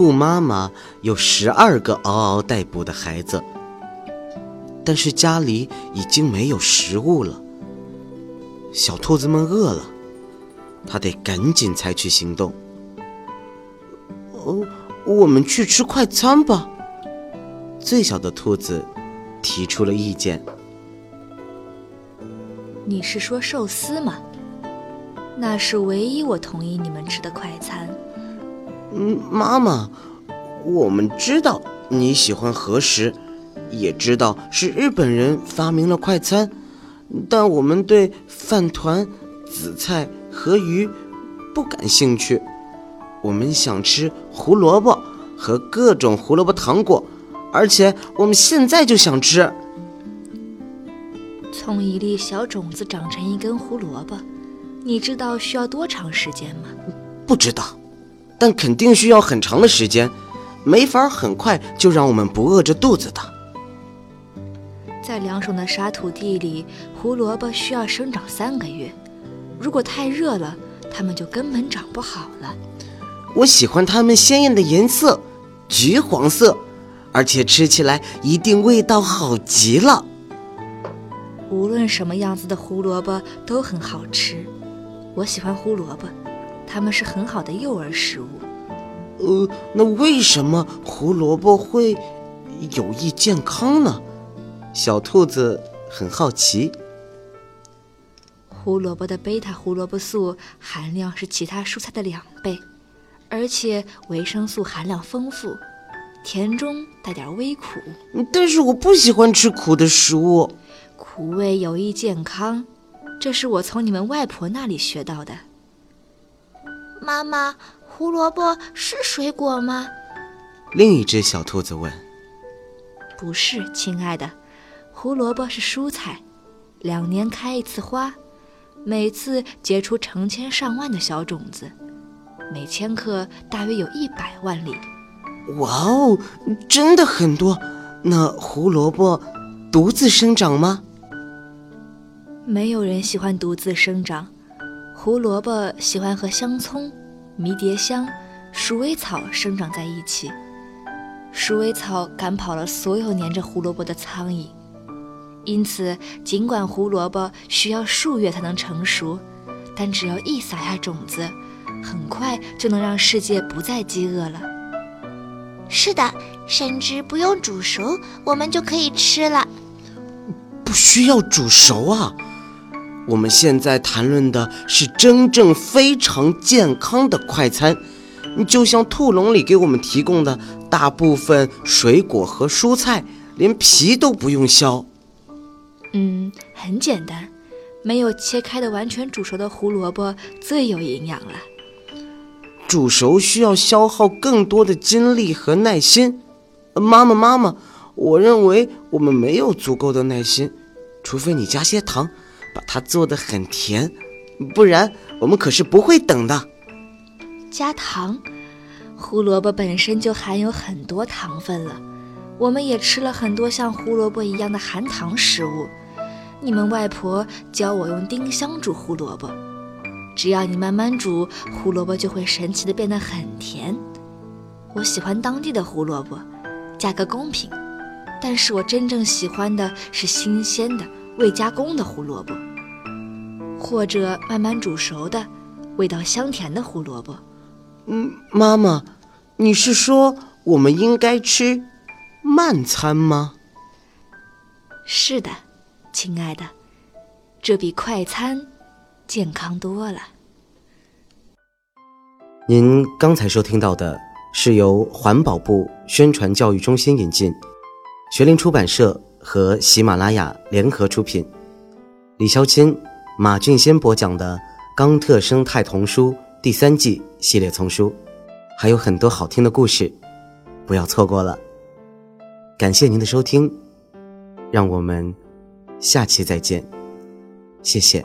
兔妈妈有十二个嗷嗷待哺的孩子，但是家里已经没有食物了。小兔子们饿了，它得赶紧采取行动。哦，我们去吃快餐吧。最小的兔子提出了意见。你是说寿司吗？那是唯一我同意你们吃的快餐。嗯，妈妈，我们知道你喜欢和食，也知道是日本人发明了快餐，但我们对饭团、紫菜和鱼不感兴趣。我们想吃胡萝卜和各种胡萝卜糖果，而且我们现在就想吃。从一粒小种子长成一根胡萝卜，你知道需要多长时间吗？不知道。但肯定需要很长的时间，没法很快就让我们不饿着肚子的。在凉爽的沙土地里，胡萝卜需要生长三个月。如果太热了，它们就根本长不好了。我喜欢它们鲜艳的颜色，橘黄色，而且吃起来一定味道好极了。无论什么样子的胡萝卜都很好吃，我喜欢胡萝卜。它们是很好的幼儿食物。呃，那为什么胡萝卜会有益健康呢？小兔子很好奇。胡萝卜的贝塔胡萝卜素含量是其他蔬菜的两倍，而且维生素含量丰富，甜中带点微苦。但是我不喜欢吃苦的食物。苦味有益健康，这是我从你们外婆那里学到的。妈妈，胡萝卜是水果吗？另一只小兔子问。不是，亲爱的，胡萝卜是蔬菜，两年开一次花，每次结出成千上万的小种子，每千克大约有一百万粒。哇哦，真的很多。那胡萝卜独自生长吗？没有人喜欢独自生长。胡萝卜喜欢和香葱、迷迭香、鼠尾草生长在一起。鼠尾草赶跑了所有粘着胡萝卜的苍蝇，因此尽管胡萝卜需要数月才能成熟，但只要一撒下种子，很快就能让世界不再饥饿了。是的，甚至不用煮熟，我们就可以吃了。不需要煮熟啊。我们现在谈论的是真正非常健康的快餐，就像兔笼里给我们提供的大部分水果和蔬菜，连皮都不用削。嗯，很简单，没有切开的完全煮熟的胡萝卜最有营养了。煮熟需要消耗更多的精力和耐心。妈妈，妈妈，我认为我们没有足够的耐心，除非你加些糖。把它做的很甜，不然我们可是不会等的。加糖，胡萝卜本身就含有很多糖分了。我们也吃了很多像胡萝卜一样的含糖食物。你们外婆教我用丁香煮胡萝卜，只要你慢慢煮，胡萝卜就会神奇的变得很甜。我喜欢当地的胡萝卜，价格公平，但是我真正喜欢的是新鲜的。未加工的胡萝卜，或者慢慢煮熟的、味道香甜的胡萝卜。嗯，妈妈，你是说我们应该吃慢餐吗？是的，亲爱的，这比快餐健康多了。您刚才收听到的是由环保部宣传教育中心引进，学林出版社。和喜马拉雅联合出品，李潇钦、马俊先播讲的《冈特生态童书》第三季系列丛书，还有很多好听的故事，不要错过了。感谢您的收听，让我们下期再见，谢谢。